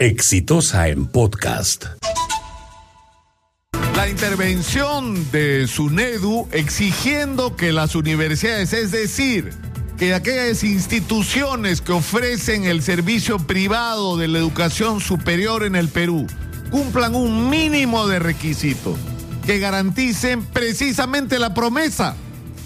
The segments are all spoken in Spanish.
Exitosa en podcast. La intervención de SUNEDU exigiendo que las universidades, es decir, que aquellas instituciones que ofrecen el servicio privado de la educación superior en el Perú cumplan un mínimo de requisitos que garanticen precisamente la promesa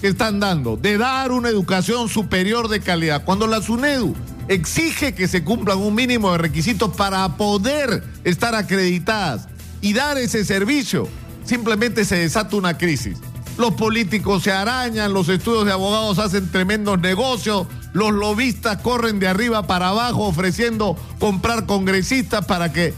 que están dando de dar una educación superior de calidad. Cuando la SUNEDU exige que se cumplan un mínimo de requisitos para poder estar acreditadas y dar ese servicio, simplemente se desata una crisis. Los políticos se arañan, los estudios de abogados hacen tremendos negocios, los lobistas corren de arriba para abajo ofreciendo comprar congresistas para que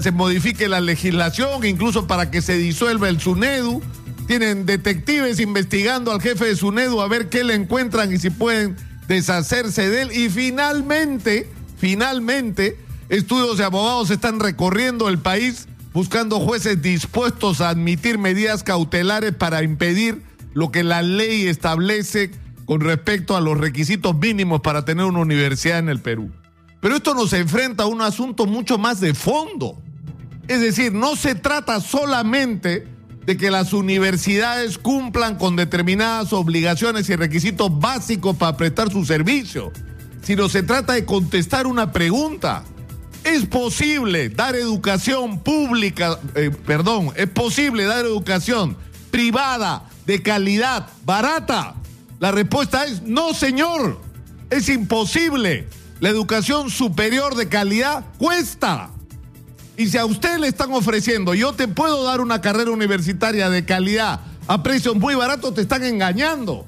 se modifique la legislación, incluso para que se disuelva el SUNEDU. Tienen detectives investigando al jefe de SUNEDU a ver qué le encuentran y si pueden deshacerse de él. Y finalmente, finalmente, estudios de abogados están recorriendo el país buscando jueces dispuestos a admitir medidas cautelares para impedir lo que la ley establece con respecto a los requisitos mínimos para tener una universidad en el Perú. Pero esto nos enfrenta a un asunto mucho más de fondo. Es decir, no se trata solamente de que las universidades cumplan con determinadas obligaciones y requisitos básicos para prestar su servicio, sino se trata de contestar una pregunta. ¿Es posible dar educación pública, eh, perdón, es posible dar educación privada, de calidad, barata? La respuesta es no, señor. Es imposible. La educación superior de calidad cuesta. Y si a usted le están ofreciendo, yo te puedo dar una carrera universitaria de calidad a precios muy baratos, te están engañando.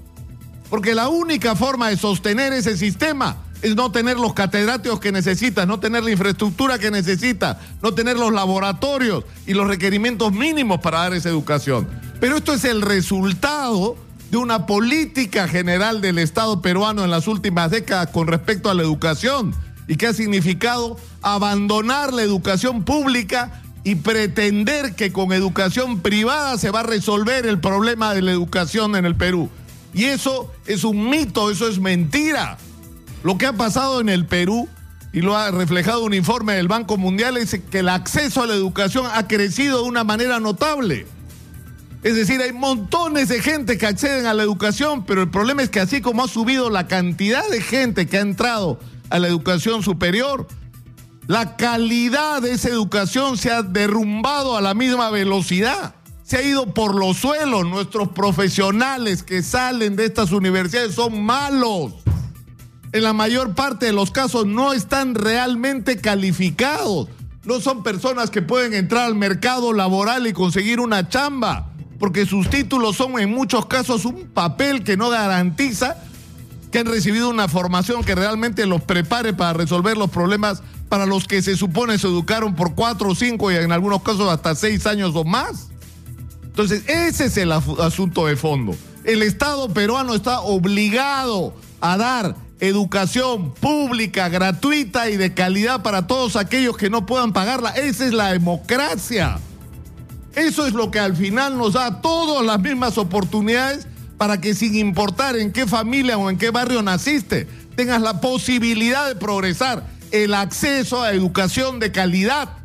Porque la única forma de sostener ese sistema es no tener los catedráticos que necesita, no tener la infraestructura que necesita, no tener los laboratorios y los requerimientos mínimos para dar esa educación. Pero esto es el resultado de una política general del Estado peruano en las últimas décadas con respecto a la educación y que ha significado abandonar la educación pública y pretender que con educación privada se va a resolver el problema de la educación en el Perú. Y eso es un mito, eso es mentira. Lo que ha pasado en el Perú, y lo ha reflejado un informe del Banco Mundial, es que el acceso a la educación ha crecido de una manera notable. Es decir, hay montones de gente que acceden a la educación, pero el problema es que así como ha subido la cantidad de gente que ha entrado a la educación superior, la calidad de esa educación se ha derrumbado a la misma velocidad. Se ha ido por los suelos. Nuestros profesionales que salen de estas universidades son malos. En la mayor parte de los casos no están realmente calificados. No son personas que pueden entrar al mercado laboral y conseguir una chamba, porque sus títulos son en muchos casos un papel que no garantiza que han recibido una formación que realmente los prepare para resolver los problemas para los que se supone se educaron por cuatro cinco y en algunos casos hasta seis años o más. Entonces, ese es el asunto de fondo. El Estado peruano está obligado a dar educación pública, gratuita y de calidad para todos aquellos que no puedan pagarla. Esa es la democracia. Eso es lo que al final nos da todas las mismas oportunidades para que sin importar en qué familia o en qué barrio naciste, tengas la posibilidad de progresar, el acceso a educación de calidad.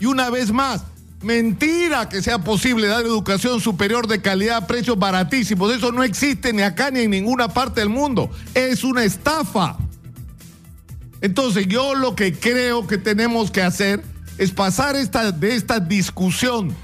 Y una vez más, mentira que sea posible dar educación superior de calidad a precios baratísimos. Eso no existe ni acá ni en ninguna parte del mundo. Es una estafa. Entonces yo lo que creo que tenemos que hacer es pasar esta, de esta discusión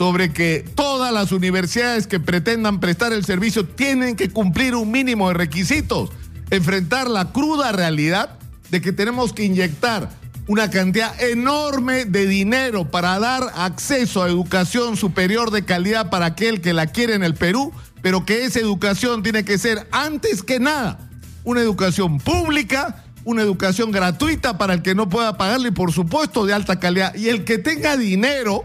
sobre que todas las universidades que pretendan prestar el servicio tienen que cumplir un mínimo de requisitos, enfrentar la cruda realidad de que tenemos que inyectar una cantidad enorme de dinero para dar acceso a educación superior de calidad para aquel que la quiere en el Perú, pero que esa educación tiene que ser antes que nada una educación pública, una educación gratuita para el que no pueda pagarle y por supuesto de alta calidad. Y el que tenga dinero,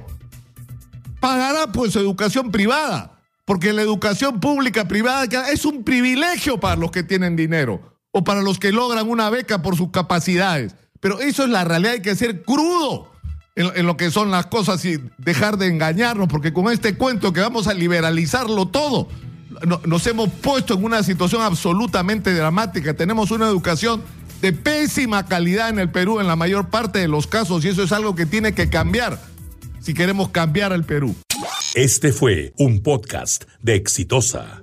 pagará pues su educación privada, porque la educación pública privada es un privilegio para los que tienen dinero o para los que logran una beca por sus capacidades. Pero eso es la realidad, hay que ser crudo en, lo que son las cosas y dejar de engañarnos, porque con este cuento que vamos a liberalizarlo todo, nos hemos puesto en una situación absolutamente dramática. Tenemos una educación de pésima calidad en el Perú en la mayor parte de los casos y eso es algo que tiene que cambiar si queremos cambiar al Perú. Este fue un podcast de Exitosa.